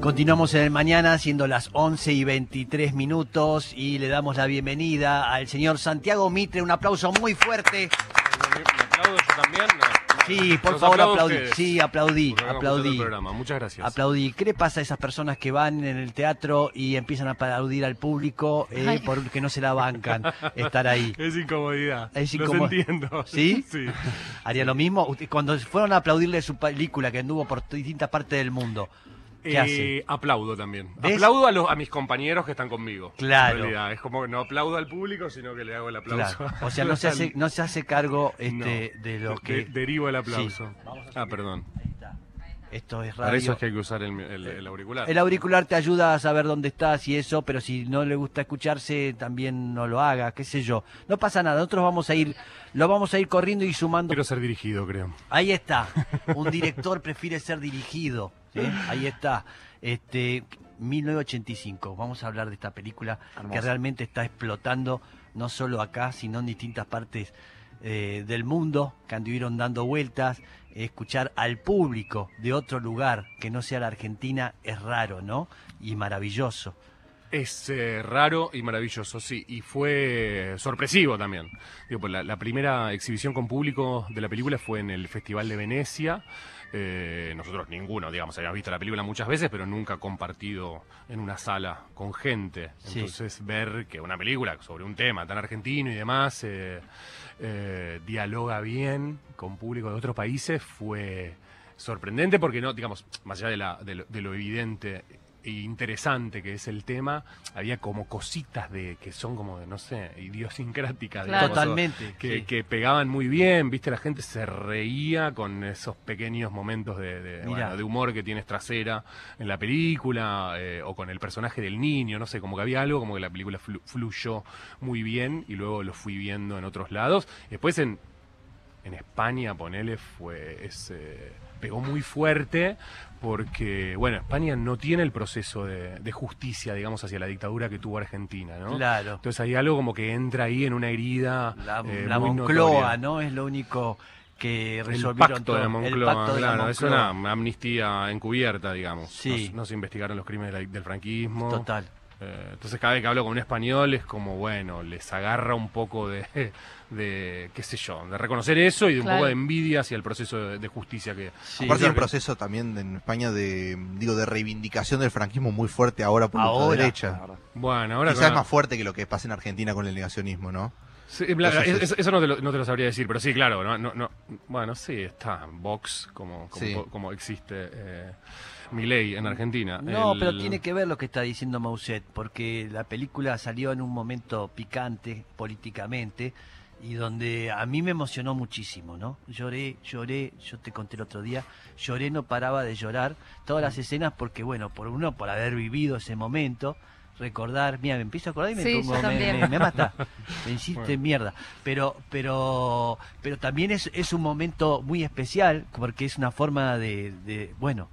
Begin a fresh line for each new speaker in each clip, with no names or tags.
Continuamos en el mañana, siendo las 11 y 23 minutos, y le damos la bienvenida al señor Santiago Mitre. Un aplauso muy fuerte.
¿Me aplaudo yo también?
Sí, por
Los
favor, aplaudí.
ustedes.
Sí, aplaudí, aplaudí.
el programa. Muchas gracias.
Aplaudí. ¿Qué le pasa a esas personas que van en el teatro y empiezan a aplaudir al público eh, porque no se la bancan estar ahí?
Es incomodidad.
Es
Los
incómodo.
entiendo.
¿Sí?
Sí.
¿Haría lo mismo? Cuando fueron a aplaudirle su película que anduvo por distintas partes del mundo, ¿qué
Eh,
hace?
Aplaudo también.
¿Ves?
Aplaudo a, los, a mis compañeros que están conmigo.
Claro.
En realidad, es como que no aplaudo al público, sino que le hago el aplauso.
Claro. O sea, no se hace, no se hace cargo este,
No.
de lo
De-
que...
derivo el aplauso.
Sí.
Ah, perdón.
Esto es
Para
radio.
eso es que hay que usar el, el- el auricular.
El auricular te ayuda a saber dónde estás y eso, pero si no le gusta escucharse, también no lo haga, qué sé yo. No pasa nada, nosotros vamos a ir, lo vamos a ir corriendo y sumando.
Quiero ser dirigido, creo.
Ahí está. Un director prefiere ser dirigido. ¿Sí? Ahí está. Este 1985. Vamos a hablar de esta película que realmente está explotando no solo acá, sino en distintas partes eh, del mundo que anduvieron dando vueltas. Escuchar al público de otro lugar que no sea la Argentina es raro, ¿no? Y maravilloso.
Es eh, raro y maravilloso, sí. Y fue sorpresivo también. Digo, pues la, la primera exhibición con público de la película fue en el Festival de Venecia. Eh, nosotros ninguno, digamos, habíamos visto la película muchas veces, pero nunca compartido en una sala con gente.
Sí.
Entonces ver que una película sobre un tema tan argentino y demás eh, eh, dialoga bien con público de otros países fue sorprendente porque no, digamos, más allá de, la, de, lo, de lo evidente interesante que es el tema, había como cositas de que son como de, no sé, idiosincráticas.
Claro.
digamos,
Totalmente.
Que,
sí.
que pegaban muy bien, viste, la gente se reía con esos pequeños momentos de, bueno, de humor que tienes trasera en la película, eh, o con el personaje del niño, no sé, como que había algo, como que la película flu- fluyó muy bien y luego lo fui viendo en otros lados. Después en, en España, ponele, fue, es, eh, pegó muy fuerte porque, bueno, España no tiene el proceso de, de justicia, digamos, hacia la dictadura que tuvo Argentina, ¿no?
Claro.
Entonces hay algo como que entra ahí en una herida.
La,
eh,
la
muy
Moncloa,
notoria.
¿no? Es lo único que
El
resolvieron
pacto
todo.
de
El
Moncloa,
pacto de la
claro, es
Moncloa.
una amnistía encubierta, digamos.
Sí.
No, se investigaron los crímenes del franquismo.
Total.
Eh, entonces cada vez que hablo con un español es como, bueno, les agarra un poco de, de qué sé yo, de reconocer eso y de un poco de envidia hacia el proceso de, de justicia que...
Sí.
Aparte hay un proceso también en España de digo de reivindicación del franquismo muy fuerte ahora por la
Ahora.
derecha.
Bueno, ahora...
Quizás
con
es más fuerte que lo que pasa en Argentina con el negacionismo, ¿no?
Sí,
Entonces,
eso no te, lo, no te lo sabría decir, pero sí, claro, no, no, no- bueno, sí, está Vox como, como,
Sí.
como existe eh, Milei en Argentina.
No,
El-
pero tiene que ver lo que está diciendo Mousset, porque la película salió en un momento picante políticamente y donde a mí me emocionó muchísimo, ¿no? Lloré, lloré, yo te conté el otro día, lloré, no paraba de llorar, todas las escenas porque, bueno, por uno, por haber vivido ese momento, recordar, mira, me empiezo a acordar y me,
Sí,
pongo-
yo
me,
también.
me- me mata, me hiciste
Bueno.
mierda, pero, pero, pero también es, es un momento muy especial porque es una forma de, de bueno,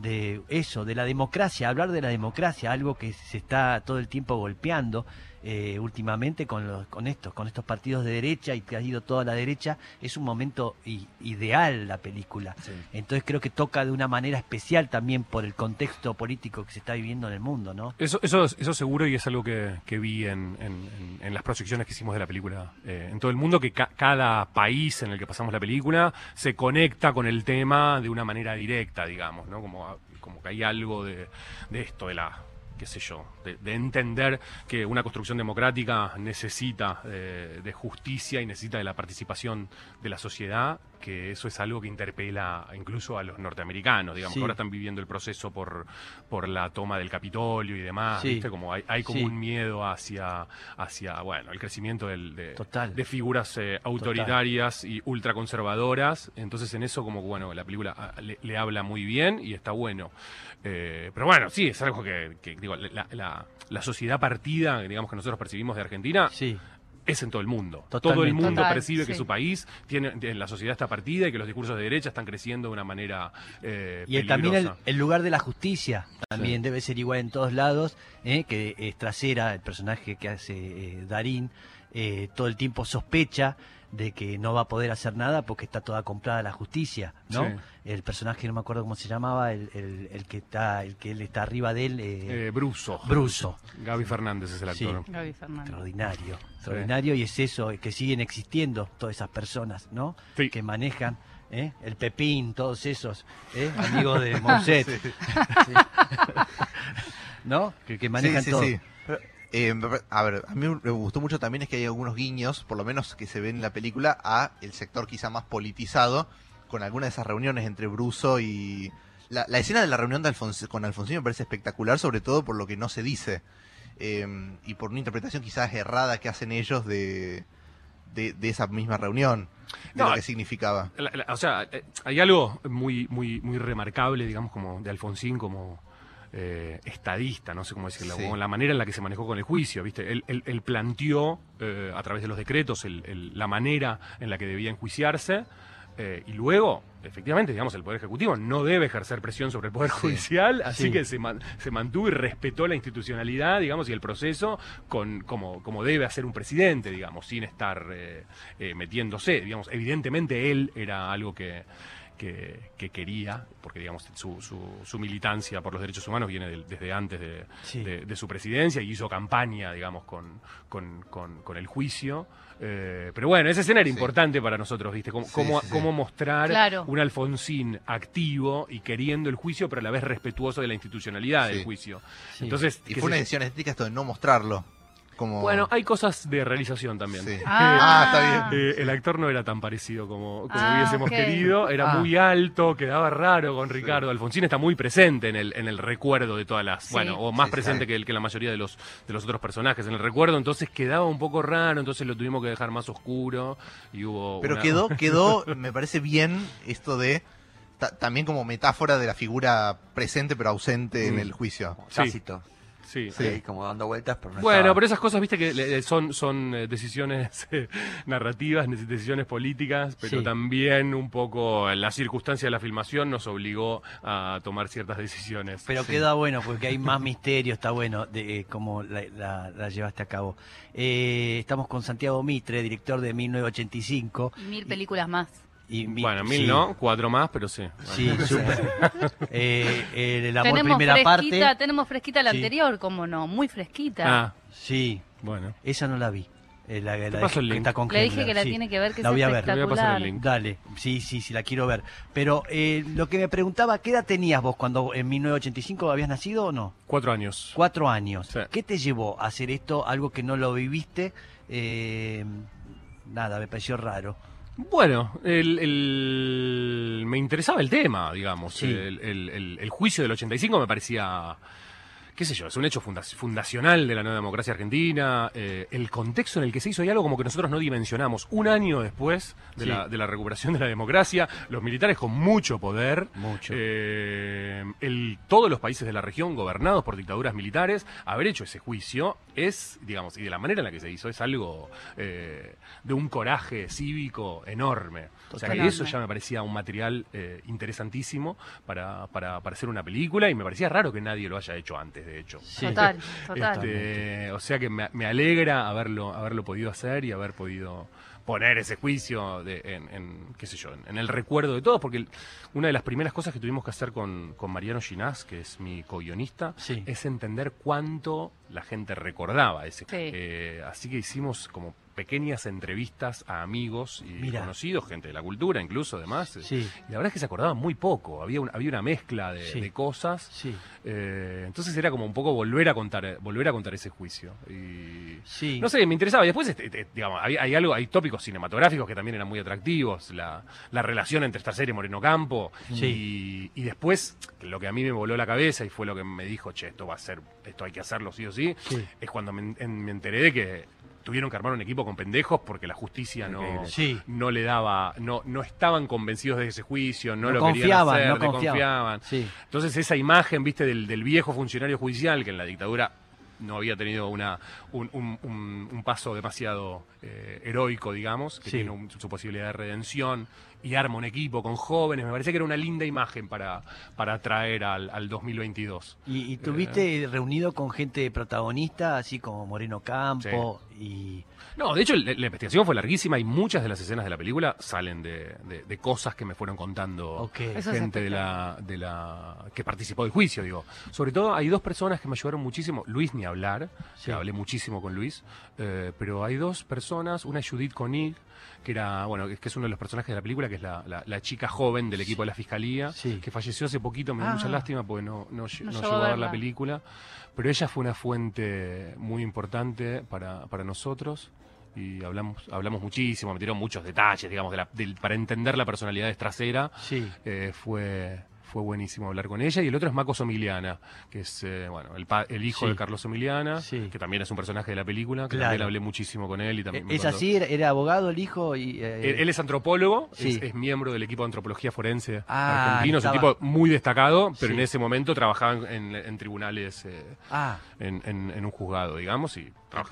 de eso, de la democracia, hablar de la democracia, algo que se está todo el tiempo golpeando eh, últimamente con los, con estos, con estos partidos de derecha y que ha ido toda la derecha, es un momento i- ideal la película. Entonces creo que toca de una manera especial también por el contexto político que se está viviendo en el mundo, ¿no?
Eso, eso, eso seguro y es algo que, que vi en, en- en- en las proyecciones que hicimos de la película eh, en todo el mundo, que ca- cada país en el que pasamos la película se conecta con el tema de una manera directa, digamos, ¿no? Como, como que hay algo de, de esto, de la qué sé yo, de, de entender que una construcción democrática necesita eh, de justicia y necesita de la participación de la sociedad, que eso es algo que interpela incluso a los norteamericanos, digamos,
Sí.
que ahora están viviendo el proceso por, por la toma del Capitolio y demás,
Sí.
¿viste? Como hay, hay como
Sí.
un miedo hacia, hacia, bueno, el crecimiento del, de,
Total.
de figuras eh, autoritarias y ultraconservadoras, entonces en eso como, bueno, la película ah, le, le habla muy bien y está bueno. Eh, pero bueno, sí, es algo que, que, digo, la, la- la sociedad partida, digamos, que nosotros percibimos de Argentina,
Sí,
es en todo el mundo. Todo el mundo
Total,
percibe que su país tiene, tiene- la sociedad está partida y que los discursos de derecha están creciendo de una manera eh,
Y el- también el lugar de la justicia también debe ser igual en todos lados, ¿eh? que es trasera, el personaje que hace eh, Darín, eh, todo el tiempo sospecha de que no va a poder hacer nada porque está toda comprada la justicia, ¿no?
Sí.
El personaje no me acuerdo cómo se llamaba, el, el- el que está, el que él está arriba de él, eh,
Eh, Bruso.
Bruso.
Gaby Fernández es el
Sí.
actor.
Gaby Fernández.
Extraordinario, extraordinario y es eso, que siguen existiendo todas esas personas, ¿no?
Sí.
Que manejan, ¿eh? el Pepín, todos esos, ¿eh? amigos de Mousset, Sí. ¿no? Que, que manejan
sí, sí,
todo.
Eh, a ver, a mí me gustó mucho también es que hay algunos guiños, por lo menos que se ven en la película, a el sector quizá más politizado, con algunas de esas reuniones entre Bruso y... La, la escena de la reunión de Alfons- con Alfonsín me parece espectacular, sobre todo por lo que no se dice, eh, y por una interpretación quizás errada que hacen ellos de, de, de esa misma reunión, de
No,
lo que significaba.
La- la- o sea, eh, hay algo muy, muy, muy remarcable, digamos, como de Alfonsín como eh, estadista, no sé cómo decirlo,
Sí.
como la manera en la que se manejó con el juicio, ¿viste? Él, él- él planteó eh, a través de los decretos el- el- la manera en la que debía enjuiciarse. eh, y luego, efectivamente, digamos, el Poder Ejecutivo no debe ejercer presión sobre el Poder
Sí.
Judicial, así
Sí.
que se, man- se mantuvo y respetó la institucionalidad, digamos, y el proceso con, como, como debe hacer un presidente, digamos, sin estar eh, eh, metiéndose. Digamos, evidentemente él era algo que, que, que quería, porque digamos su, su, su militancia por los derechos humanos viene del- desde antes de,
Sí.
de- de su presidencia y hizo campaña, digamos, con, con, con- con el juicio. Eh, pero bueno, esa escena era
Sí.
importante para nosotros, ¿viste? Cómo,
Sí,
cómo,
sí, sí.
cómo mostrar
Claro.
un Alfonsín activo y queriendo el juicio, pero a la vez respetuoso de la institucionalidad del juicio.
Sí.
Entonces,
Y fue una decisión estética esto de no mostrarlo. Como...
Bueno, hay cosas de realización también.
Sí.
Ah.
Ah, está
Eh, el actor no era tan parecido como, como
Ah,
hubiésemos querido, era
Ah.
muy alto, quedaba raro con Ricardo. Alfonsín está muy presente en el, en el recuerdo de todas las,
Sí.
bueno, o más
Sí,
presente que, el- que la mayoría de los, de los otros personajes en el recuerdo, entonces quedaba un poco raro, entonces lo tuvimos que dejar más oscuro y hubo...
Pero
una-
quedó, quedó, me parece bien esto de ta- también como metáfora de la figura presente pero ausente en
Mm.
el juicio.
Sí. Sí.
Sí.
Ahí como dando vueltas, pero no
Bueno,
estaba.
pero esas cosas, viste, que le- son, son eh, decisiones narrativas, decisiones políticas, pero
Sí.
también un poco la circunstancia de la filmación nos obligó a tomar ciertas decisiones.
Pero
Sí.
queda bueno porque hay más misterio, está bueno de eh, cómo la, la- la llevaste a cabo. Eh, estamos con Santiago Mitre, director de 1985.
Y mil películas más.
Y,
Bueno, mil
sí,
no, cuatro más, pero sí.
Sí, súper. Eh, eh, el amor
tenemos
primera
fresquita,
parte.
tenemos fresquita la
Sí.
anterior, como no, muy fresquita.
Ah,
Sí,
bueno.
esa no la vi. Eh, la, la-
paso el link.
está con
Le dije que la
sí.
tiene que ver, que
La
es
voy a ver.
Te voy a pasar el
espectacular.
link.
Dale, sí, sí, sí, la quiero ver. Pero eh, lo que me preguntaba, ¿qué edad tenías vos cuando en 1985 habías nacido o no?
Cuatro años.
Cuatro años.
Sí.
¿Qué te llevó a hacer esto? Algo que no lo viviste. Eh, nada, me pareció raro.
Bueno, el, el- me interesaba el tema, digamos.
Sí.
El, el- el- el juicio del 85 me parecía, qué sé yo, es un hecho funda- fundacional de la nueva democracia argentina. eh, el contexto en el que se hizo hay algo como que nosotros no dimensionamos. Un año después de,
Sí.
la, de la recuperación de la democracia, los militares con mucho poder,
Mucho.
eh, el- todos los países de la región gobernados por dictaduras militares, haber hecho ese juicio es, digamos, y de la manera en la que se hizo, es algo eh, de un coraje cívico enorme. O sea que eso ya me parecía un material eh, interesantísimo para, para, para hacer una película y me parecía raro que nadie lo haya hecho antes, de hecho.
Sí.
Total, total.
Este, o sea que me, me alegra haberlo, haberlo podido hacer y haber podido poner ese juicio de- en, en, qué sé yo, en, en el recuerdo de todos, porque una de las primeras cosas que tuvimos que hacer con, con Mariano Ginás, que es mi co-guionista,
Sí.
es entender cuánto la gente recordaba ese
Sí.
Eh, así que hicimos como pequeñas entrevistas a amigos y conocidos, gente de la cultura incluso, además.
Sí,
Y la verdad es que se acordaban muy poco, había, un- había una mezcla de,
Sí.
de cosas.
sí,
Eh, entonces era como un poco volver a contar, volver a contar ese juicio. Y
sí.
no sé, me interesaba. Y después, este, este, digamos, hay, hay algo, hay tópicos cinematográficos que también eran muy atractivos. La, la relación entre esta serie y Moreno Campo.
Sí.
Y, y después, lo que a mí me voló la cabeza y fue lo que me dijo, che, esto va a ser, esto hay que hacerlo sí o sí,
Sí.
es cuando me, en- me enteré de que tuvieron que armar un equipo con pendejos porque la justicia no.
Sí.
no le daba, no, no estaban convencidos de ese juicio, no,
No
lo
confiaban,
querían
no
hacer,
confiaban.
desconfiaban.
Sí.
Entonces esa imagen, viste, del, del viejo funcionario judicial que en la dictadura no había tenido una, un, un- un- un paso demasiado eh, heroico, digamos, que
Sí.
tiene un- su posibilidad de redención y arma un equipo con jóvenes. Me parece que era una linda imagen para, para traer al, al 2022.
¿Y, y tuviste reunido con gente protagonista, así como Moreno Campo y...
No, de hecho, la, la investigación fue larguísima y muchas de las escenas de la película salen de, de- de cosas que me fueron contando gente de la, de la que participó del juicio, digo. Sobre todo hay dos personas que me ayudaron muchísimo. Luis ni hablar,
Sí.
que hablé muchísimo con Luis, eh, pero hay dos personas, una es Judith Koenig, que era, bueno, que es uno de los personajes de la película, que es la, la- la chica joven del equipo de la fiscalía,
Sí.
que falleció hace poquito, me dio
Ah.
mucha lástima porque no, no, lle-
No
no
llegó a
ver la película, pero ella fue una fuente muy importante para, para nosotros y hablamos hablamos muchísimo, me dieron muchos detalles, digamos, de la- del- para entender la personalidad de Trasera.
Sí.
Eh, fue fue buenísimo hablar con ella y el otro es Maco Somiliana, que es eh, bueno el, pa- el hijo
Sí.
de Carlos Somiliana,
Sí.
que también es un personaje de la película, que
Claro.
también hablé muchísimo con él y también me
¿Es así? ¿Era, era abogado el hijo? Y, eh,
él, él es antropólogo,
Sí.
es, es miembro del equipo de antropología forense
Ah,
argentino, es un tipo muy destacado, pero
Sí.
en ese momento trabajaba en, en tribunales, eh,
Ah,
en, en- en un juzgado, digamos, y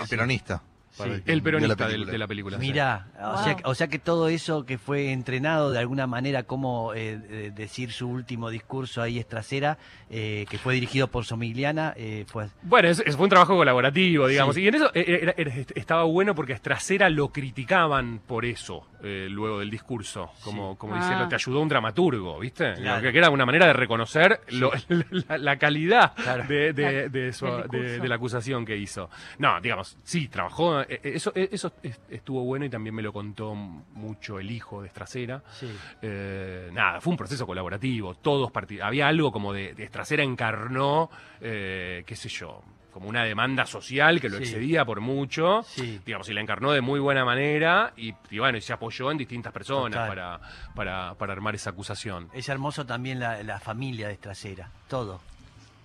El peronista. Para
Sí.
que
el peronista
la
del-
película.
de la película. sí.
mira, o,
Wow.
sea, o sea que todo eso que fue entrenado de alguna manera, como eh, decir su último discurso ahí es trasera, eh, que fue dirigido por Somigliana, eh, fue...
Bueno, es, es- fue un trabajo colaborativo, digamos.
Sí.
Y en eso era- era- estaba bueno porque a Estracera lo criticaban por eso, eh, luego del discurso. Como, como
Ah.
diciendo, te ayudó un dramaturgo, ¿viste?
Claro.
Que, que era una manera de reconocer lo- la, la calidad
Claro.
de, de- de su- de- de la acusación que hizo. No, digamos, sí, trabajó. Eh, eh, Eso, eh, eso es- estuvo bueno y también me lo contó mucho el hijo de Estracera.
Sí.
Eh, nada, fue un proceso colaborativo, todos había algo como de, de Estracera encarnó, eh, qué sé yo, como una demanda social que lo
Sí.
excedía por mucho,
Sí.
digamos, y la encarnó de muy buena manera y, y bueno, y se apoyó en distintas personas para, para, para armar esa acusación.
Es hermoso también la, la familia de Trasera, todo,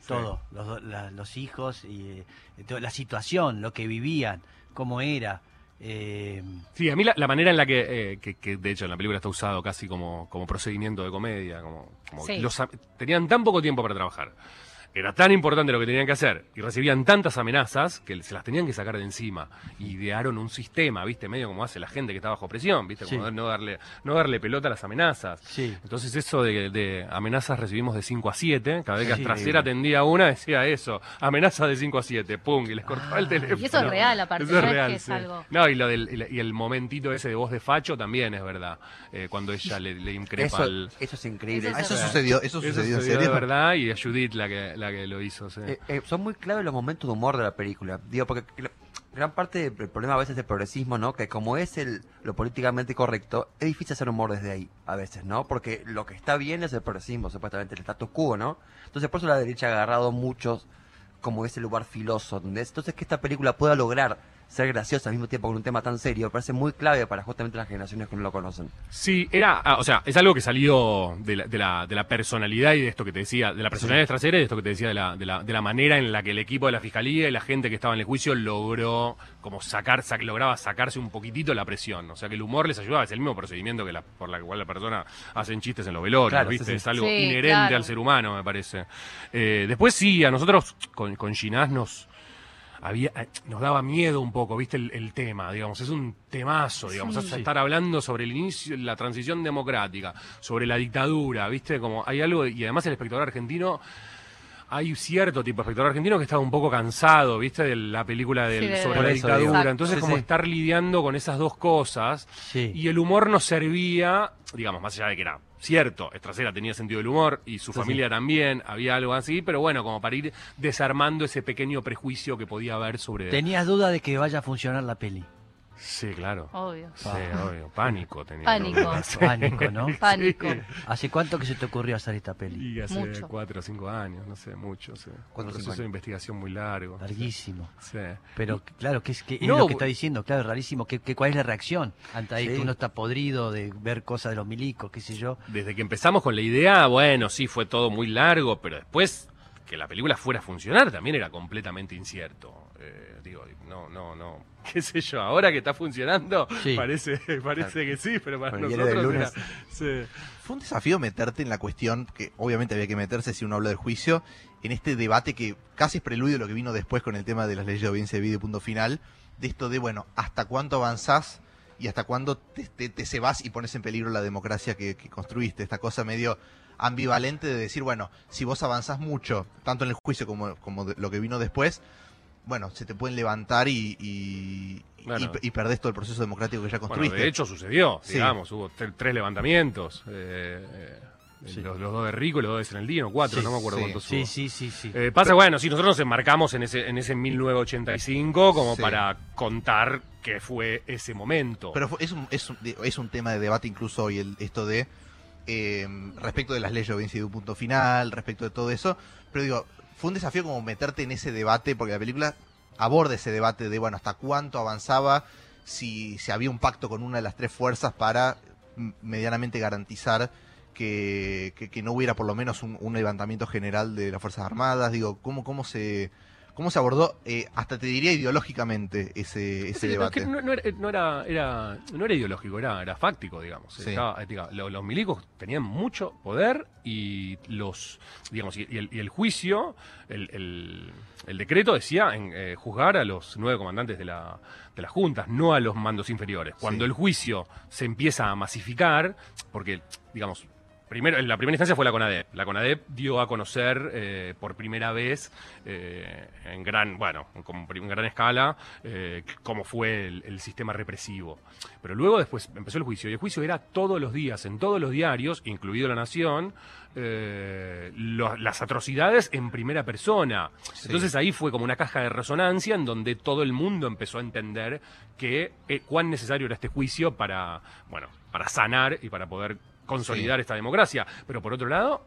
todo, los, la- los hijos y eh, la situación, lo que vivían, cómo era. eh,
Sí, a mí la, la manera en la que, eh, que, que, de hecho en la película está usado casi como, como procedimiento de comedia, como, como
Sí.
los tenían tan poco tiempo para trabajar, era tan importante lo que tenían que hacer y recibían tantas amenazas que se las tenían que sacar de encima. Idearon un sistema, viste, medio como hace la gente que está bajo presión, viste, como
Sí.
no darle, no darle pelota a las amenazas.
sí,
Entonces eso de, de amenazas recibimos de 5 a 7, cada vez que
Sí.
Astracera atendía una decía eso, amenaza de 5 a 7, pum, y les cortaba el
Ah.
teléfono.
Y eso es real, aparte,
Eso
no
es
es que
real,
es
sí.
algo-
No, y, lo del, y el momentito ese de voz de facho también es verdad, eh, cuando ella le, le increpa
Eso,
al...
eso es increíble.
Eso
Ah,
es
eso
real.
sucedió, eso
Eso
sucedió en
sucedió
serio.
de verdad y a Judith la que, que lo hizo.
Eh, eh, son muy claves los momentos de humor de la película. Digo, porque gr- gran parte del problema a veces del progresismo, ¿no? Que como es el, lo políticamente correcto, es difícil hacer humor desde ahí, a veces, ¿no? Porque lo que está bien es el progresismo, supuestamente, el status quo, ¿no? Entonces, por eso la derecha ha agarrado muchos como ese lugar filoso. ¿entendés? Entonces, que esta película pueda lograr ser graciosa al mismo tiempo con un tema tan serio, me parece muy clave para justamente las generaciones que no lo conocen.
Sí, era, ah, o sea, es algo que salió de la, de la, de la personalidad y de esto que te decía, de la personalidad trasera y de esto que te decía de la, de, la, de la manera en la que el equipo de la fiscalía y la gente que estaba en el juicio logró como sacar, sac- lograba sacarse un poquitito la presión. O sea, que el humor les ayudaba, es el mismo procedimiento que la, por la cual la persona hacen chistes en los velorios,
Claro,
¿viste?
sí, sí.
Es algo
Sí,
inherente
claro.
al ser humano, me parece. Eh, después sí, a nosotros con, con Ginás nos había, eh, nos daba miedo un poco, viste, el, el tema, digamos, es un temazo, digamos,
Sí.
estar hablando sobre el inicio, la transición democrática, sobre la dictadura, viste, como hay algo, y además el espectador argentino, hay cierto tipo de espectador argentino que estaba un poco cansado, viste, de la película del,
Sí,
sobre la dictadura,
Exacto.
entonces
Sí,
como
sí.
estar lidiando con esas dos cosas,
sí.
y el humor nos servía, digamos, más allá de que era cierto, Estracera tenía sentido del humor y su familia también, había algo así, pero bueno, como para ir desarmando ese pequeño prejuicio que podía haber sobre...
¿Tenías duda de que vaya a funcionar la peli?
Sí, claro.
Obvio.
Sí, obvio. Pánico tenía.
Pánico.
Sí.
Pánico, ¿no?
Pánico.
¿Hace cuánto que se te ocurrió hacer esta peli?
Y hace
Mucho.
cuatro o cinco años, no sé, mucho. Sí.
Cuatro o
Un
cinco
proceso
años.
de investigación muy largo.
Larguísimo.
Sí.
Pero claro, que es, que es
No,
lo que está diciendo, claro, es rarísimo. ¿Qué, qué, cuál es la reacción ante ahí
Sí.
que uno está podrido de ver cosas de los milicos, qué sé yo?
Desde que empezamos con la idea, bueno, sí, fue todo muy largo, pero después que la película fuera a funcionar también era completamente incierto. Eh, digo, no, no, no. ¿Qué sé yo? Ahora que está funcionando,
Sí.
parece, parece que sí, pero para
del
nosotros
lunes.
era- sí.
Fue un desafío meterte en la cuestión, que obviamente había que meterse si uno habla del juicio, en este debate que casi es preludio de lo que vino después con el tema de las leyes de audiencia de video y punto final, de esto de, bueno, hasta cuánto avanzás y hasta cuándo te, te, te cebás y pones en peligro la democracia que, que construiste. Esta cosa medio ambivalente de decir, bueno, si vos avanzás mucho, tanto en el juicio como, como de- lo que vino después, bueno, se te pueden levantar y, y,
Bueno.
y, y perdés todo el proceso democrático que ya
Bueno,
construiste.
de hecho sucedió,
Sí.
digamos, hubo tre- tres levantamientos. eh, eh,
Sí.
los, los dos de Rico y los dos de Senaldino, cuatro,
Sí,
no me acuerdo
sí.
cuántos
Sí,
hubo.
sí, sí, sí.
Eh, pasa, bueno, sí, nosotros nos enmarcamos en ese, en ese 1985 como
Sí.
para contar qué fue ese momento.
Pero fue- es un, es, un, es un tema de debate incluso hoy el, esto de eh, respecto de las leyes de de un punto final, respecto de todo eso. Pero digo, fue un desafío como meterte en ese debate, porque la película aborda ese debate de, bueno, hasta cuánto avanzaba, si, si había un pacto con una de las tres fuerzas para medianamente garantizar que no hubiera por lo menos un, un levantamiento general de las Fuerzas Armadas. Digo, ¿cómo, cómo se... ¿Cómo se abordó, eh, hasta te diría ideológicamente, ese, ese
Sí,
debate?
es que no, no era, no, era, era- no era ideológico, era, era fáctico, digamos.
Sí.
Estaba- eh, los milicos tenían mucho poder y los digamos y, y el, y el juicio, el, el- el decreto decía en, eh, juzgar a los nueve comandantes de, la, de las juntas, no a los mandos inferiores. Cuando
Sí.
el juicio se empieza a masificar, porque, digamos, Primero, en la primera instancia fue la CONADEP. La CONADEP dio a conocer eh, por primera vez, eh, en gran, bueno, como en gran escala, eh, cómo fue el, el sistema represivo. Pero luego después empezó el juicio, y el juicio era todos los días, en todos los diarios, incluido La Nación, lo- las atrocidades en primera persona.
Sí.
Entonces ahí fue como una caja de resonancia en donde todo el mundo empezó a entender que cuán necesario era este juicio para, bueno, para sanar y para poder consolidar esta democracia. Pero por otro lado,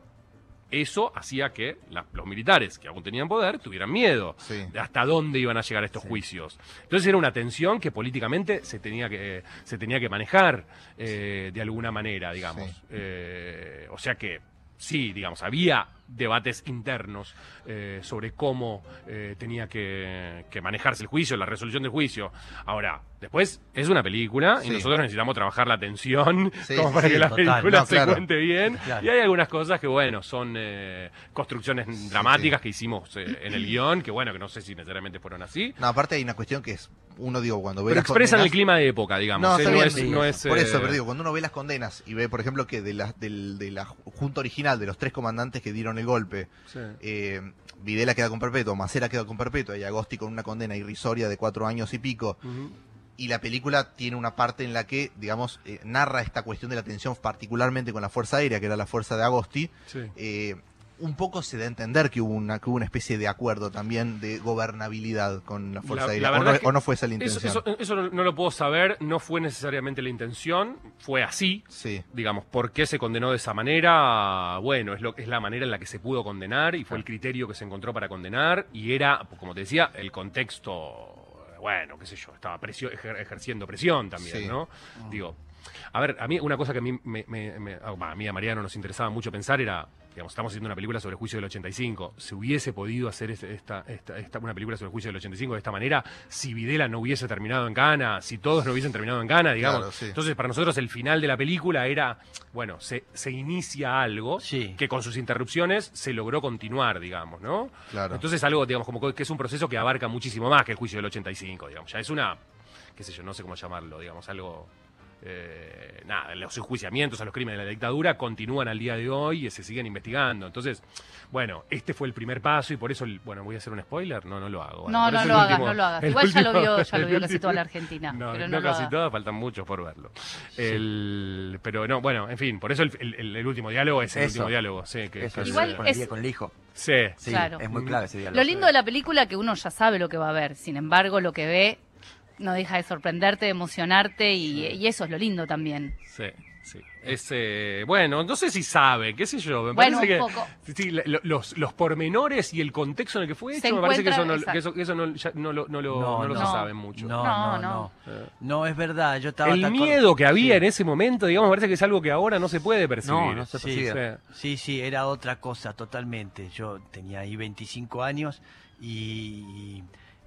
eso hacía que la- los militares, que aún tenían poder, tuvieran miedo
Sí.
de hasta dónde iban a llegar estos juicios. Entonces era una tensión que políticamente se tenía que, se tenía que manejar eh, de alguna manera, digamos. Eh, o sea que sí, digamos, había debates internos eh, sobre cómo eh, tenía que, que manejarse el juicio, la resolución del juicio. Ahora, después es una película y nosotros necesitamos trabajar la tensión
Sí,
como
sí,
para
sí,
que la
total.
película
No,
se
claro.
cuente bien.
Claro.
Y hay algunas cosas que, bueno, son eh, construcciones dramáticas que hicimos en el guion, que, bueno, que no sé si necesariamente fueron así.
No, aparte hay una cuestión que es, uno digo, cuando ve
Pero expresan el clima de época, digamos.
No,
no es,
sí.
no es,
Por eso, pero digo, cuando uno ve las condenas y ve, por ejemplo, que de la, del- de la junta original, de los tres comandantes que dieron el golpe,
sí.
eh, Videla queda con perpetuo, Macera queda con perpetuo y Agosti con una condena irrisoria de cuatro años y pico, y la película tiene una parte en la que, digamos, eh, narra esta cuestión de la tensión particularmente con la Fuerza Aérea, que era la fuerza de Agosti,
Sí.
eh, un poco se da a entender que hubo una, que hubo una especie de acuerdo también de gobernabilidad con la Fuerza
La-
o, no,
es que
o no fue esa la intención.
eso- eso no, no lo puedo saber, no fue necesariamente la intención, fue así.
Sí,
Digamos, ¿por qué se condenó de esa manera? Bueno, es, lo, es la manera en la que se pudo condenar y fue el criterio que se encontró para condenar y era, como te decía, el contexto, bueno, qué sé yo, estaba presio- ejer- ejerciendo presión también,
Sí.
¿no? Digo, a ver, a mí una cosa que a mí, me, me- me- ah, a mí a Mariano nos interesaba mucho pensar era, digamos, estamos haciendo una película sobre el juicio del 85. ¿Se hubiese podido hacer este- esta, esta, esta- una película sobre el juicio del 85 de esta manera si Videla no hubiese terminado en Ghana, si todos no hubiesen terminado en Ghana, digamos?
Claro, sí.
Entonces, para nosotros el final de la película era, bueno, se, se inicia algo
Sí.
que con sus interrupciones se logró continuar, digamos, ¿no?
claro.
Entonces algo, digamos, como que es un proceso que abarca muchísimo más que el juicio del 85, digamos. Ya es una, qué sé yo, no sé cómo llamarlo, digamos, algo... eh, nada, los enjuiciamientos a los crímenes de la dictadura continúan al día de hoy y se siguen investigando. Entonces, bueno, este fue el primer paso y por eso, el- bueno, voy a hacer un spoiler, no, no lo hago. Bueno,
No, no lo hagas,
último-
no lo hagas. Igual ya lo vio, ya lo vio casi toda la Argentina.
No,
pero
no, casi todas, faltan muchos por verlo. El, pero no, bueno, en fin, por eso el, el- el último diálogo es el
Eso.
último diálogo. Sí, que,
Eso
que-
Igual
con,
es-
día con el hijo.
sí.
Sí,
Claro.
es muy clave ese diálogo.
Lo lindo de la película es que uno ya sabe lo que va a ver. Sin embargo, lo que ve no deja de sorprenderte, de emocionarte y, y eso es lo lindo también.
Sí, sí. Es, eh, bueno, no sé si sabe, qué sé yo. Me
Bueno,
parece
un
que
poco.
sí, sí, lo- los, los pormenores y el contexto en el que fue
Se
hecho, me parece que eso no, que eso, que eso no, ya no lo, no lo, no lo se
no.
sabe mucho.
No,
No,
no, no. No, es verdad. Yo estaba
el miedo que había
Sí.
en ese momento, digamos, me parece que es algo que ahora no se puede percibir.
No, no se
Sí,
percibe.
Sí.
Sí, sí, era otra cosa totalmente. Yo tenía ahí 25 años y,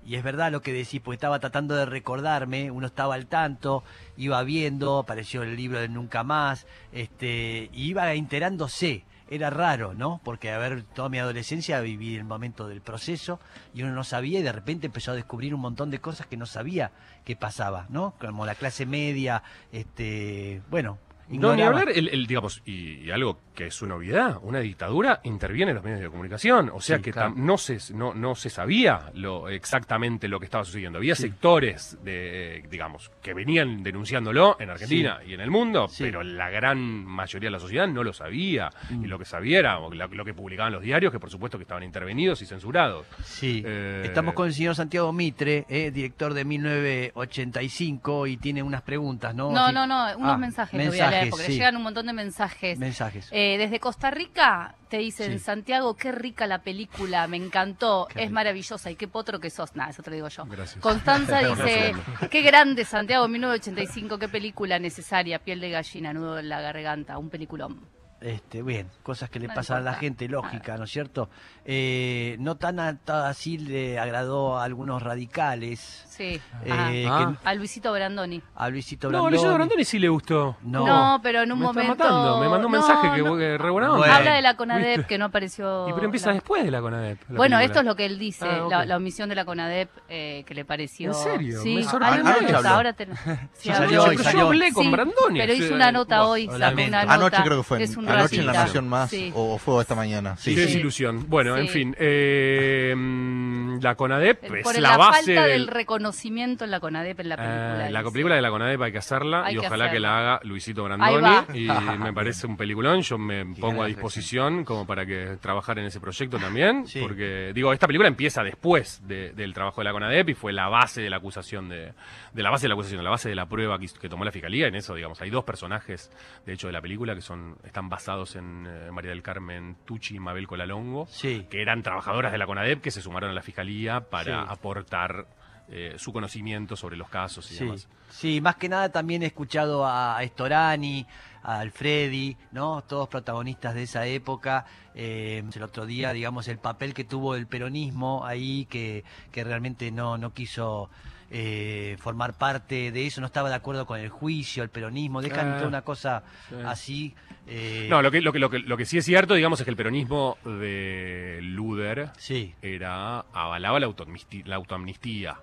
y es verdad lo que decís, porque estaba tratando de recordarme, uno estaba al tanto, iba viendo, apareció el libro de Nunca Más, este, iba enterándose. era raro, ¿no? Porque a ver, toda mi adolescencia viví el momento del proceso y uno no sabía y de repente empezó a descubrir un montón de cosas que no sabía que pasaba, ¿no? Como la clase media, este, bueno,
No, ni hablar, el, el, digamos, y, y algo que es una novedad, una dictadura interviene en los medios de comunicación, o sea
Sí,
que
claro.
no, se, no, no se sabía lo, exactamente lo que estaba sucediendo. Había sectores, de, digamos, que venían denunciándolo en Argentina y en el mundo,
Sí.
pero la gran mayoría de la sociedad no lo sabía,
Mm.
y lo que sabía era lo, lo que publicaban los diarios, que por supuesto que estaban intervenidos y censurados.
Sí,
Eh,
estamos con el señor Santiago Mitre, eh, director de 1985 y tiene unas preguntas, ¿no?
No,
Así-
no, no, unos
Ah,
mensajes, lo voy a leer, porque
sí.
llegan un montón de mensajes.
Mensajes.
Eh, desde Costa Rica te dicen,
Sí.
Santiago, qué rica la película, me encantó,
Qué
es maravillosa y qué potro que sos. Nada, eso te lo digo yo.
Gracias.
Constanza dice, qué grande Santiago 1985, qué película necesaria, piel de gallina, nudo en la garganta, un peliculón.
Este, bien, cosas que le
No
pasan a la gente, lógica, ¿no es cierto? Eh, no tan a- ta- así le agradó a algunos radicales.
Sí.
eh, que-
Ah.
A Luisito Brandoni.
a Luisito
No,
Brandoni.
Luisito Brandoni sí le gustó.
No,
No, pero en un
me está
momento.
matando, me mandó un
No,
mensaje que,
no.
que re buena onda.
Bueno.
Habla de la CONADEP
¿Viste?
que no apareció.
Y pero empieza
la-
después de la CONADEP. la
Bueno,
película.
esto es lo que él dice,
Ah,
la, la omisión de la CONADEP eh, que le pareció.
¿En serio?
Sí,
habló.
ahora te- sí,
Sí,
habló.
salió hoy,
pero
salió
yo hablé con
Sí,
Brandoni.
Pero hizo una nota hoy,
lo
sacó
lamento.
una nota.
Anoche creo que fue. Anoche en La. Nación Más.
Sí.
O fue esta mañana. Sí,
Qué
sí.
desilusión. Bueno, en fin. eh, mm, la CONADEP
Por
es
la,
la base
falta del
del-
reconocimiento en la CONADEP en la película.
Eh, la película de la CONADEP hay que hacerla
Hay
y
que
ojalá que la haga Luisito Brandoni y me parece un peliculón. Yo me pongo a disposición como para que trabajar en ese proyecto también,
Sí.
porque digo, esta película empieza después de- del trabajo de la CONADEP y fue la base de la acusación de, de la base de la acusación, la base de la prueba que tomó la fiscalía. En eso, digamos, hay dos personajes de hecho de la película que son están basados en eh, María del Carmen Tucci y Mabel Colalongo
Sí.
que eran trabajadoras de la CONADEP que se sumaron a la fiscalía para
Sí.
aportar eh, su conocimiento sobre los casos y
Sí,
demás.
sí, más que nada también he escuchado a a Estorani, a Alfredi, ¿no? Todos protagonistas de esa época. Eh, el otro día, digamos, el papel que tuvo el peronismo ahí, que, que realmente no, no quiso eh, formar parte de eso, no estaba de acuerdo con el juicio, el peronismo, dejan
Ah,
toda una cosa
sí.
así. eh,
No, lo que, lo, que, lo, que, lo que sí es cierto, digamos, es que el peronismo de Luder
Sí,
era avalaba la autoamnistía, la autoamnistía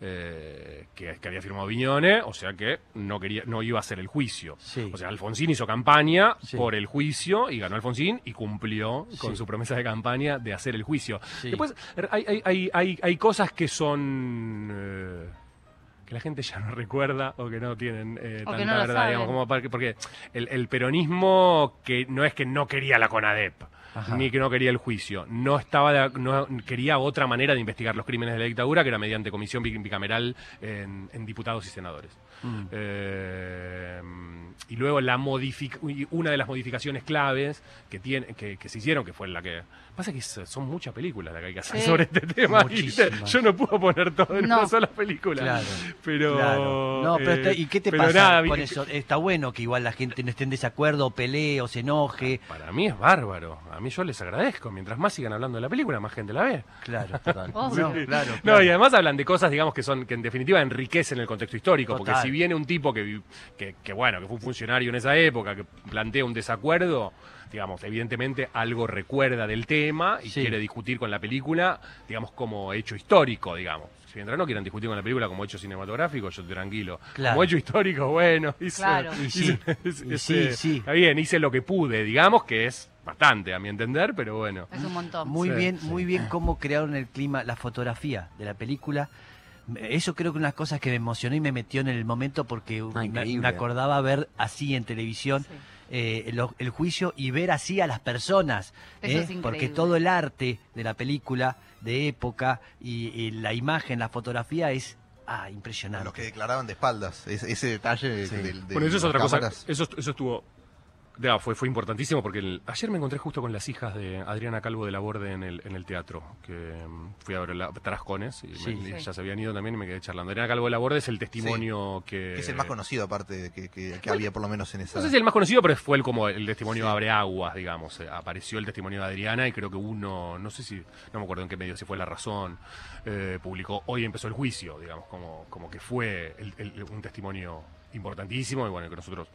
eh, que, que había firmado Viñone, o sea que no quería, no iba a hacer el juicio.
Sí.
O sea, Alfonsín hizo campaña
Sí.
por el juicio y ganó Alfonsín y cumplió con su promesa de campaña de hacer el juicio.
Sí.
Después hay, hay, hay, hay, hay cosas que son eh, que la gente ya no recuerda o que no tienen eh, tanta
no
verdad, digamos, como para- porque el, el peronismo que no es que no quería la CONADEP. Ni que no quería el juicio. No estaba de- no quería otra manera de investigar los crímenes de la dictadura, que era mediante comisión bic- bicameral en diputados y senadores.
Mm.
Eh, y luego la una de las modificaciones claves que tiene que, que se hicieron, que fue la que pasa que son muchas películas las que hay que hacer
Sí.
sobre este tema. y
Muchísimas.
yo no puedo poner todo en
No.
una sola película.
Claro,
Pero
Claro. No, pero
eh,
está- ¿y qué te
pero
pasa
nada,
con
vi-
eso? Está bueno que igual la gente no esté en desacuerdo, o pelee, o se enoje.
Para mí es bárbaro. A mí yo les agradezco. Mientras más sigan hablando de la película, más gente la ve.
Claro,
Total.
No, claro,
No, y además hablan de cosas, digamos, que son que en definitiva enriquecen el contexto histórico. Porque. Si viene un tipo que, vi- que, que, bueno, que fue un funcionario en esa época, que plantea un desacuerdo, digamos, evidentemente algo recuerda del tema y
Sí.
quiere discutir con la película, digamos, como hecho histórico, digamos. Si mientras no quieran discutir con la película como hecho cinematográfico, yo estoy tranquilo.
Claro.
Como hecho histórico, bueno, hice,
Claro.
Y sí,
hice-
y
hice-
sí, sí.
Está bien, hice lo que pude, digamos, que es bastante, a mi entender, pero bueno.
Es un montón.
Muy
Sí,
bien,
sí.
muy bien cómo crearon el clima, la fotografía de la película. Eso creo que una de las cosas que me emocionó y me metió en el momento porque
Ah,
me, me acordaba ver así en televisión
Sí.
eh, el juicio y ver así a las personas.
Eso
¿eh?
es increíble.
porque todo el arte de la película, de época, y, y la imagen, la fotografía es ah, impresionante.
Los que declaraban de espaldas. ese- ese detalle
Sí.
del- de
Bueno, eso es otra cosa. Eso, eso estuvo. Fue, fue importantísimo porque el- ayer me encontré justo con las hijas de Adriana Calvo de la Borde en el, en el teatro. Que mm, fui a ver la, Tarascones y,
Sí.
ya se habían ido también y me quedé charlando. Adriana Calvo de la Borde es el testimonio que.
Que es el más conocido, aparte, que, que- que había por lo menos en esa.
No sé si el más conocido, pero fue el, como el testimonio abre aguas, digamos. Eh, apareció el testimonio de Adriana y creo que uno, no sé si, no me acuerdo en qué medio, si fue La Razón, eh, publicó, hoy empezó el juicio, digamos, como, como que fue el- un testimonio importantísimo y bueno, que nosotros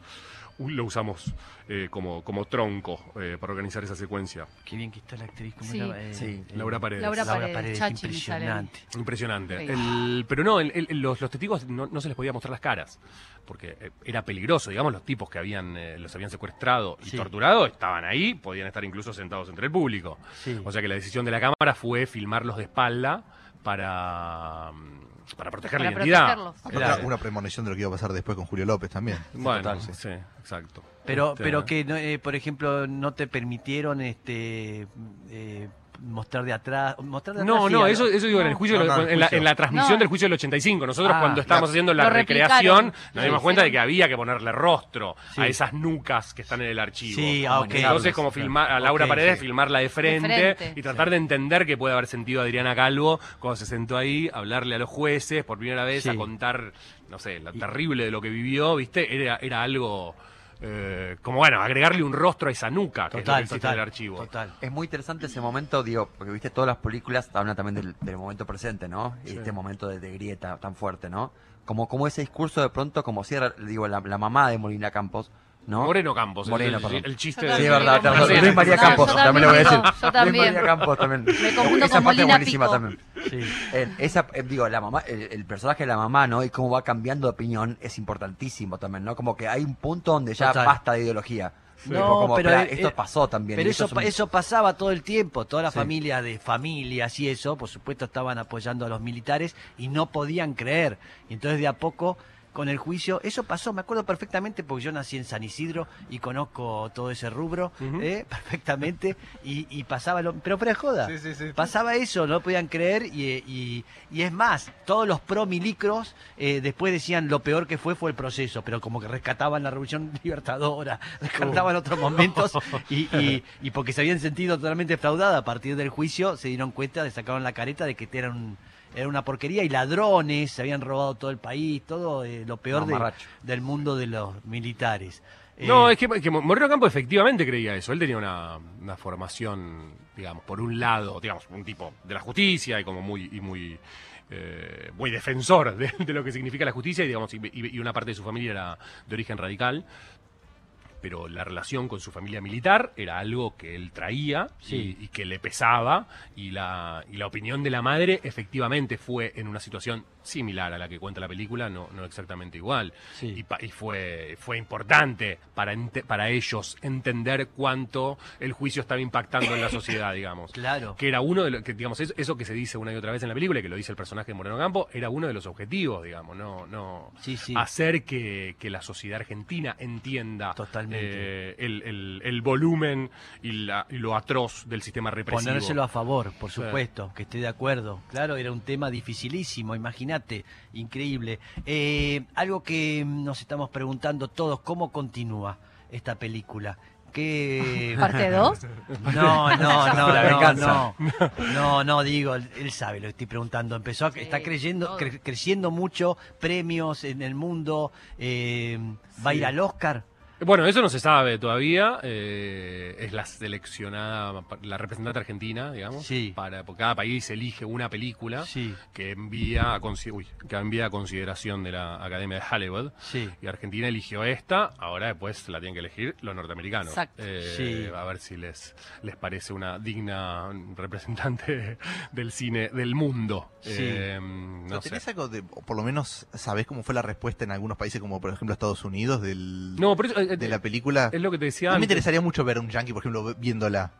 lo usamos eh, como, como tronco eh, para organizar esa secuencia.
Qué bien que está la actriz. ¿cómo
Sí.
llama? Eh,
Sí,
eh,
Laura Paredes.
Laura
Laura
Paredes, Chachi
impresionante.
Impresionante.
Sí.
El- pero no, el- el- los, los testigos no, no se les podía mostrar las caras, porque era peligroso, digamos, los tipos que habían eh, los habían secuestrado y
Sí.
torturado estaban ahí, podían estar incluso sentados entre el público.
Sí.
O sea que la decisión de la cámara fue filmarlos de espalda para, mm, para proteger
Para
la identidad.
Claro.
Una premonición de lo que iba a pasar después con Julio López también.
Bueno,
Total,
sí.
sí.
exacto.
Pero,
Este,
pero que, eh, por ejemplo, no te permitieron este eh, mostrar de atrás. Mostrar de atrás
No,
sí,
no, eso, eso digo en el juicio,
no, no, el
en, la, en la transmisión
No.
del juicio del 85. Nosotros
Ah,
cuando estábamos
la-
haciendo la recreación nos dimos
Sí,
cuenta
sí.
de que había que ponerle rostro
Sí.
a esas nucas que están en el archivo.
Sí, ah, ok.
Entonces, como filmar a Laura Paredes,
sí.
filmarla de frente,
frente.
y tratar de entender que puede haber sentido Adriana Calvo cuando se sentó ahí a hablarle a los jueces por primera vez,
Sí.
a contar, no sé, lo terrible de lo que vivió, ¿viste? Era, era algo. Eh, como bueno, agregarle un rostro a esa nuca que es lo que
Total,
existe
total.
en el archivo.
Total.
Es muy interesante ese momento, digo, porque viste todas las películas hablan también del, del momento presente, ¿no?
Sí.
Este momento de, de grieta tan fuerte, ¿no? Como, como ese discurso de pronto, como cierra, digo, la, la mamá de Molina Campos, ¿no?
Moreno Campos,
Moreno,
el,
perdón.
el chiste de-
Sí, es verdad. Luis María
No,
Campos,
yo
también lo voy a decir.
yo también.
Luis María Campos también.
Me confundo
esa
con
parte es buenísima
Pico.
también.
Sí.
Eh, esa, eh, digo, la mamá, el, el personaje de la mamá, ¿no? Y cómo va cambiando de opinión es importantísimo también, ¿no? Como que hay un punto donde ya
Total.
basta de ideología.
No,
como,
pero, eh,
esto
eh,
pasó también.
Pero eso,
es un-
pa- eso pasaba todo el tiempo, todas las
Sí.
familias de familias y eso, por supuesto, estaban apoyando a los militares y no podían creer. Y entonces de a poco, con el juicio, eso pasó, me acuerdo perfectamente porque yo nací en San Isidro y conozco todo ese rubro. ¿eh? perfectamente y, y pasaba lo... Pero fuera de joda,
Sí, sí, sí.
pasaba eso, no podían creer y, y- y es más, todos los pro milicros eh, después decían lo peor que fue fue el proceso, pero como que rescataban la revolución libertadora, rescataban otros momentos y, y- y porque se habían sentido totalmente defraudadas a partir del juicio, se dieron cuenta, le sacaron la careta de que era, un- era una porquería y ladrones, se habían robado todo el país, todo eh, lo peor de- del mundo de los militares. Eh,
No, es que, que Moreno Campo efectivamente creía eso. Él tenía una, una formación, digamos, por un lado, digamos, un tipo de la justicia y como muy, y muy, eh, muy defensor de, de lo que significa la justicia y, digamos, y, y- y una parte de su familia era de origen radical. Pero la relación con su familia militar era algo que él traía
Sí.
y, y que le pesaba. Y la, y la opinión de la madre efectivamente fue en una situación similar a la que cuenta la película, no, no exactamente igual.
Sí.
Y, fue, fue importante para, ente- para ellos entender cuánto el juicio estaba impactando en la sociedad, digamos.
Claro.
Que era uno de los que, digamos, eso, eso que se dice una y otra vez en la película, y que lo dice el personaje de Moreno Campo, era uno de los objetivos, digamos, no, no
Sí, sí.
hacer que, que la sociedad argentina entienda
Totalmente.
eh, el, el- el volumen y, la- y lo atroz del sistema represivo.
Ponérselo a favor, por supuesto, que esté de acuerdo. Claro, era un tema dificilísimo, imagínate, increíble. Eh, algo que nos estamos preguntando todos, ¿cómo continúa esta película? ¿Qué...
Parte 2.
No, no, no, no, no, no, no, digo, él sabe lo que estoy preguntando. Empezó, a,
Sí,
está creyendo, cre- creciendo mucho, premios en el mundo, eh, va a ir al Oscar.
Bueno, eso no se sabe todavía. eh, es la seleccionada, la representante argentina, digamos.
Sí.
Para, porque cada país elige una película
Sí,
que envía a, consi- uy, que envía a consideración de la Academia de Hollywood.
sí.
Y Argentina eligió esta, ahora después la tienen que elegir los norteamericanos.
Exacto.
Eh,
Sí.
A ver si les, les parece una digna representante del cine del mundo.
Sí.
Eh,
¿No
no sé.
¿Tenés algo de, o por lo menos, sabés cómo fue la respuesta en algunos países, como por ejemplo Estados Unidos, del,
No, pero eh,
de la película?
es lo que te decía
A mí me interesaría mucho ver un yankee, por ejemplo, viéndola.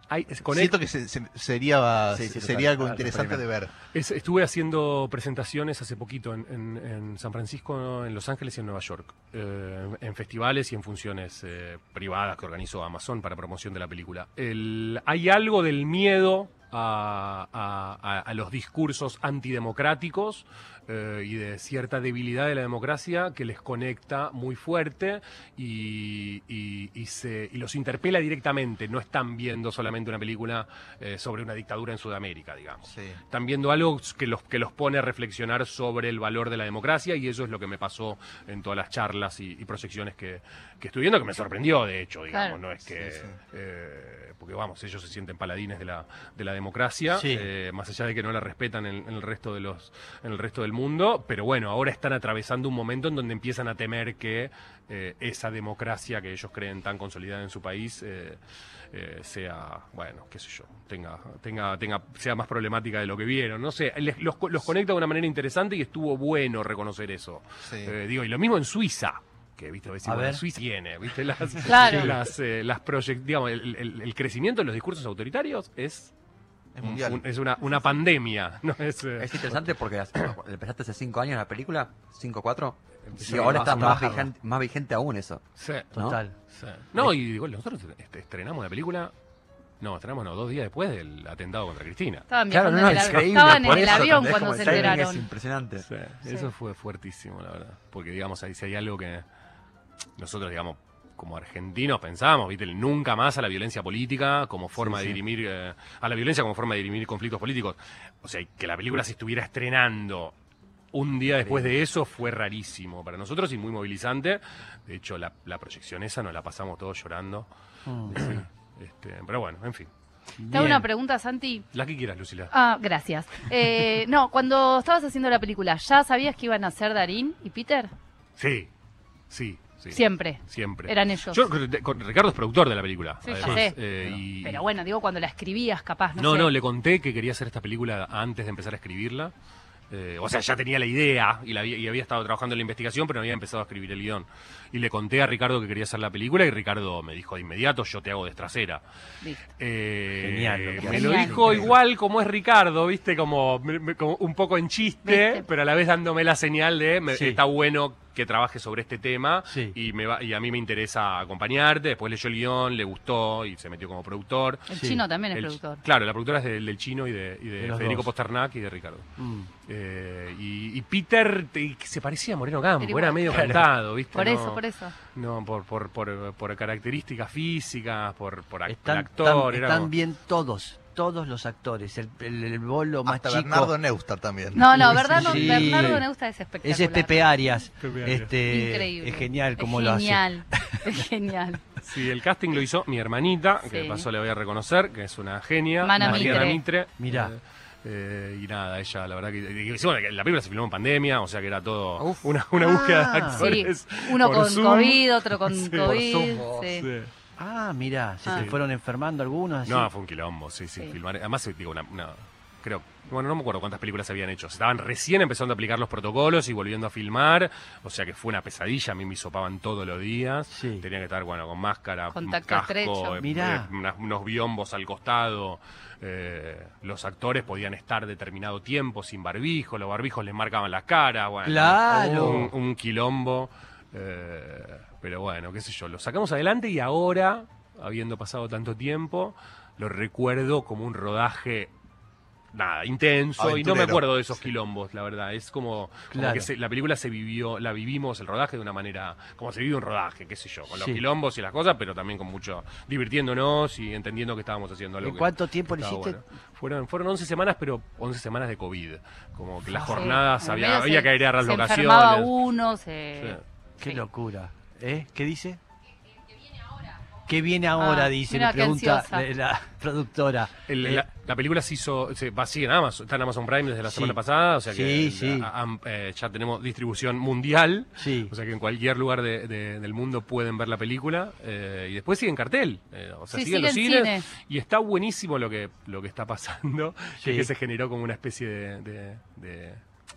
Con
Siento que se- se- sería,
Sí, sí, total.
sería algo
Ah,
interesante de ver.
Es- estuve haciendo presentaciones hace poquito en, en- en San Francisco, en Los Ángeles y en Nueva York, eh, en festivales y en funciones eh, privadas que organizó Amazon para promoción de la película. El- hay algo del miedo a, a- a- a los discursos antidemocráticos eh, y de cierta debilidad de la democracia que les conecta muy fuerte y, y- y se, y los interpela directamente. No están viendo solamente una película eh, sobre una dictadura en Sudamérica, digamos
Sí.
están viendo algo que los, que los pone a reflexionar sobre el valor de la democracia y eso es lo que me pasó en todas las charlas y, y proyecciones que, que estuve viendo, que me sorprendió de hecho, digamos,
Claro.
no es que...
Sí, sí.
eh, porque vamos, ellos se sienten paladines de la, de la democracia,
Sí.
eh, más allá de que no la respetan en, en el resto de los, en el resto del mundo, pero bueno, ahora están atravesando un momento en donde empiezan a temer que eh, esa democracia que ellos creen tan consolidada en su país eh, eh, sea, bueno, qué sé yo, tenga, tenga, tenga, sea más problemática de lo que vieron. No sé, les- los, co- los conecta de una manera interesante y estuvo bueno reconocer eso.
Sí.
Digo, y lo mismo en Suiza. Que, viste,
A
bueno,
ver.
Suiza tiene, viste, las,
Claro.
las, eh, las digamos, el, el- el crecimiento de los discursos autoritarios es,
Es
un-
mundial.
un- es una, una pandemia, ¿no? Es, eh,
Es interesante porque hace- empezaste hace 5 años la película, 5 4,
Empezó
y ahora está más vigente, más vigente aún eso.
sí,
¿no?
Total.
sí. No, y digo, nosotros este, estrenamos la película, no, estrenamos no, dos días después del atentado contra Cristina.
Estaban
Claro, no,
en el
es.
Estaban en el avión cuando se enteraron.
Es impresionante.
Sí,
Sí.
Eso fue fuertísimo, la verdad. Porque, digamos, ahí si hay algo que nosotros, digamos, como argentinos pensábamos, ¿viste? El nunca más a la violencia política como forma de dirimir, eh, a la violencia como forma de dirimir conflictos políticos. O sea, que la película se estuviera estrenando un día después de eso fue rarísimo para nosotros y muy movilizante. De hecho, la, la proyección esa nos la pasamos todos llorando.
Mm.
Este, pero bueno, en fin.
Te hago una pregunta, Santi.
La que quieras, Lucila.
Ah, gracias. Eh, no, cuando estabas haciendo la película, ¿ya sabías que iban a ser Darín y Peter?
Sí, sí, sí.
Siempre.
Siempre.
Eran ellos.
Yo, con- Ricardo es productor de la película.
Sí, ya
además,
sé.
eh, y-
Pero bueno, digo, cuando la escribías, capaz, no,
no,
sé.
no, le conté que quería hacer esta película antes de empezar a escribirla. Eh, o sea, ya tenía la idea y, la había, y había estado trabajando en la investigación, pero no había empezado a escribir el guion. Y le conté a Ricardo que quería hacer la película y Ricardo me dijo de inmediato, yo te hago de trasera.
Listo.
Eh,
Genial lo que
me lo
Genial.
dijo igual como es Ricardo, viste, como, como un poco en chiste,
¿Viste?
pero a la vez dándome la señal de me-
Sí.
está bueno que trabaje sobre este tema
Sí.
y me va, y a mí me interesa acompañarte. Después leyó el guion, le gustó y se metió como productor.
El
Sí.
chino también es
El-
productor.
Claro, la productora es del, del chino y de, y de
De los
Federico
dos.
Posternak y de Ricardo.
Mm.
Eh, y, y Peter te- se parecía a Moreno Campo,
Era
era,
igual.
medio
Claro.
cantado, ¿viste?
Por
No-
eso, por eso.
No, por, por, por, por características físicas, por, por
Están,
actor.
están-
era
están
como-
bien todos, todos los actores. El, el, el bolo más
Hasta
chico.
Bernardo Neustadt también.
No, no, Bernardo,
sí.
Bernardo Neusta es espectacular.
Ese es Pepe Arias.
Pepe Arias.
Este,
Increíble.
Es genial como
es
lo hace.
genial, Es genial.
Sí, el casting lo hizo mi hermanita, que de paso le voy a reconocer, que es una genia.
Mana
Mariana
Mitre.
Mitre.
Mirá.
Eh, eh, y nada, ella, la verdad que. y- y- bueno, que la película se filmó en pandemia, o sea que era todo
Uf.
una, una búsqueda de
Ah.
actores.
Sí, uno con
Zoom.
COVID, otro con
Sí.
COVID.
Por Zoom,
sí.
Sí.
Ah, mira, se
Ah.
te fueron enfermando algunos. así?
No, fue un quilombo, sí, sí,
Sí.
filmar. Además, digo, una, una- creo, bueno, no me acuerdo cuántas películas se habían hecho. Se estaban recién empezando a aplicar los protocolos y volviendo a filmar. O sea que fue una pesadilla. A mí me hisopaban todos los días.
Sí.
Tenía que estar, bueno, con máscara,
Contacto
casco,
estrecho.
eh,
Mirá.
eh, unas- unos biombos al costado. Eh, los actores podían estar determinado tiempo sin barbijo. Los barbijos les marcaban las caras. Bueno,
Claro.
Un, un quilombo. eh, pero bueno, qué sé yo. Lo sacamos adelante y ahora, habiendo pasado tanto tiempo, lo recuerdo como un rodaje nada, intenso y no me acuerdo de esos quilombos, la verdad. Es como, como
Claro.
que se- la película se vivió, la vivimos el rodaje de una manera, como se vive un rodaje, qué sé yo, con los
Sí.
quilombos y las cosas, pero también con mucho divirtiéndonos y entendiendo que estábamos haciendo algo.
¿En
que-
cuánto tiempo
que
le
estaba
hiciste?
Fueron, fueron 11 semanas, pero 11 semanas de COVID. Como que las
Sí,
jornadas había, había
se-
que airear las
se
locaciones.
uno, se...
Sí.
Qué
Sí.
locura. ¿Eh? ¿Qué dice? ¿Qué viene ahora?
Ah,
dice,
qué
pregunta la, la productora.
El-
Eh,
la, la película se hizo, se, va, sigue en Amazon, está en Amazon Prime desde la
Sí.
semana pasada, o sea que
Sí, sí.
a- eh, ya tenemos distribución mundial,
Sí.
o sea que en cualquier lugar de- de- del mundo pueden ver la película eh, y después sigue en cartel, eh, o sea,
Sí,
sigue en los cines y está buenísimo lo que lo que está pasando, que,
Sí.
es que se generó como una especie de, de- de-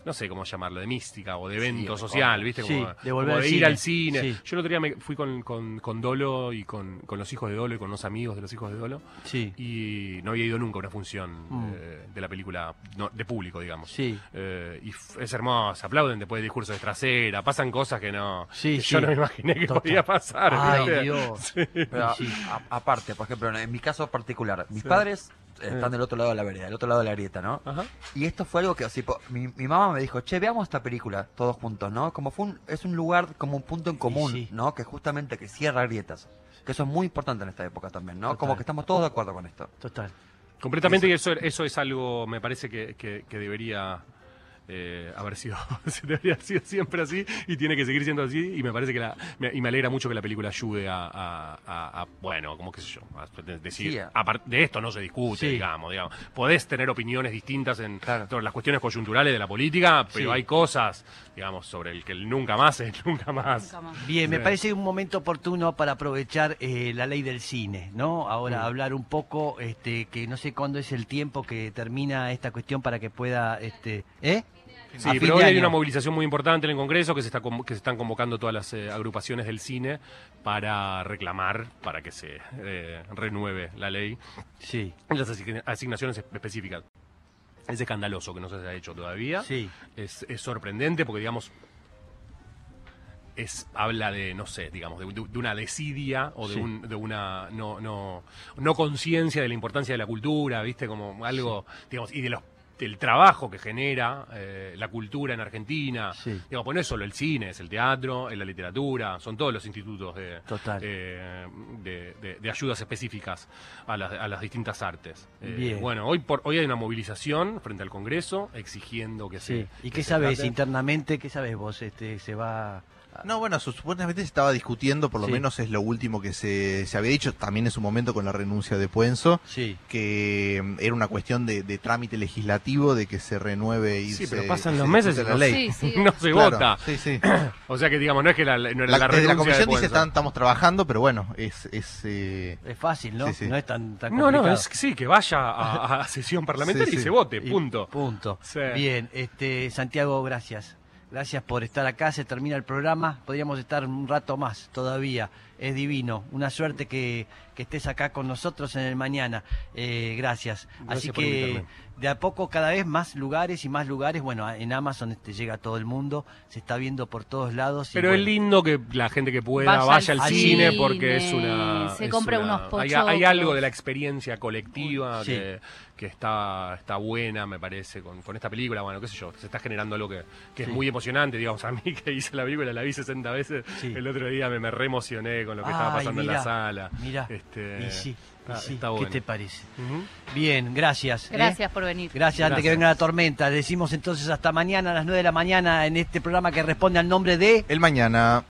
no sé cómo llamarlo, de mística o de evento
Sí,
social, ¿viste?
Sí,
Como,
de volver
como
al
de
cine.
ir al cine.
Sí.
Yo el otro día me fui con, con, con Dolo y con, con los hijos de Dolo y con unos amigos de los hijos de Dolo
Sí,
y no había ido nunca a una función
Mm.
eh, de la película no, de público, digamos.
sí.
Eh, y es hermosa, aplauden después de discursos de trasera, pasan cosas que no
Sí,
que
sí.
yo no me imaginé que
Total.
podía pasar.
Ay. Dios.
Pero
Sí.
a- aparte, por ejemplo, en mi caso particular, mis
Sí.
padres están del otro lado de la vereda, del otro lado de la grieta, ¿no?
Ajá.
Y esto fue algo que, así, po- mi, mi mamá me dijo, che, veamos esta película todos juntos, ¿no? Como fue un, es un lugar, como un punto en común,
sí.
¿no? Que justamente que cierra grietas. Que eso es muy importante en esta época también, ¿no?
Total.
Como que estamos todos de acuerdo con esto.
Total.
Completamente, y eso, eso es algo, me parece que, que- que debería eh, haber sido, debería haber sido siempre así y tiene que seguir siendo así y me parece que la, me- y me alegra mucho que la película ayude a, a- a- a, bueno, como qué sé yo, a decir,
Sí,
de esto no se discute,
Sí.
digamos, digamos, podés tener opiniones distintas en
Claro.
todas las cuestiones coyunturales de la política, pero
Sí.
hay cosas, digamos, sobre el que el nunca más es nunca más.
Nunca más.
Bien, me parece un momento oportuno para aprovechar eh, la ley del cine, ¿no? Ahora
Mm.
hablar un poco, este, que no sé cuándo es el tiempo que termina esta cuestión para que pueda, este, ¿eh?
Sí, pero hoy hay una movilización muy importante en el Congreso que se, está que se están convocando todas las eh, agrupaciones del cine para reclamar, para que se eh, renueve la ley
Sí,
las asign- asignaciones específicas. Es escandaloso que no se haya hecho todavía.
sí,
Es, es sorprendente porque, digamos, es habla de, no sé, digamos, de, de- una desidia o de,
Sí.
un- de una no, no, no conciencia de la importancia de la cultura, ¿viste? Como algo, digamos, y de los del trabajo que genera eh, la cultura en Argentina.
Sí.
Digo, pues no es solo el cine, es el teatro, es la literatura, son todos los institutos de, eh, de, de- de ayudas específicas a las, a las distintas artes. Eh,
Bien.
Bueno, hoy, por, hoy hay una movilización frente al Congreso exigiendo que
sí.
se...
¿Y
que
qué
se
sabes
trate.
internamente? ¿Qué sabes vos? Este, se va...
No, bueno, su- supuestamente se estaba discutiendo, por lo
Sí.
menos es lo último que se, se había dicho, también en su momento con la renuncia de Puenzo,
Sí.
que mm, era una cuestión de, de trámite legislativo, de que se renueve y
Sí,
se,
pero pasan los
se
meses y no
la
se-
ley.
Sí, sí.
no se
Claro,
vota.
Sí, sí.
O sea que, digamos, no es que la, no era
La,
la,
desde la
renuncia de
comisión dice están, estamos trabajando, pero bueno, es... es eh,
Es fácil, ¿no?
Sí, sí.
No es tan, tan
No,
complicado.
no, es que sí, que vaya a, a sesión parlamentaria
Sí,
y
sí.
se vote,
Y
punto.
Punto.
Sí.
Bien, este, Santiago, gracias. Gracias por estar acá, se termina el programa, podríamos estar un rato más todavía, es divino, una suerte que, que estés acá con nosotros en el mañana, Eh, gracias.
Gracias
Así que
invitarme.
de a poco cada vez más lugares y más lugares, bueno, en Amazon este, llega a todo el mundo, se está viendo por todos lados. y
Pero es
bueno,
lindo que la gente que pueda
Vaya
vaya,
al
al
cine,
cine porque es una.
se
es
compre
una-
unos
hay,
pochoclos.
hay algo de la experiencia colectiva
Sí.
que, que está, está buena, me parece, con, con esta película. Bueno, qué sé yo, se está generando algo que, que
Sí.
es muy emocionante. Digamos, a mí que hice la película, la vi 60 veces.
Sí.
El otro día me, me re emocioné con lo que estaba pasando en la sala.
Mirá,
Este,
y sí, y
está-
sí,
está
¿qué
bueno.
te parece? Bien, gracias. ¿eh?
Gracias por venir.
Gracias, antes que
Gracias.
venga la tormenta. Decimos entonces hasta mañana a las 9 de la mañana en este programa que responde al nombre de...
el mañana.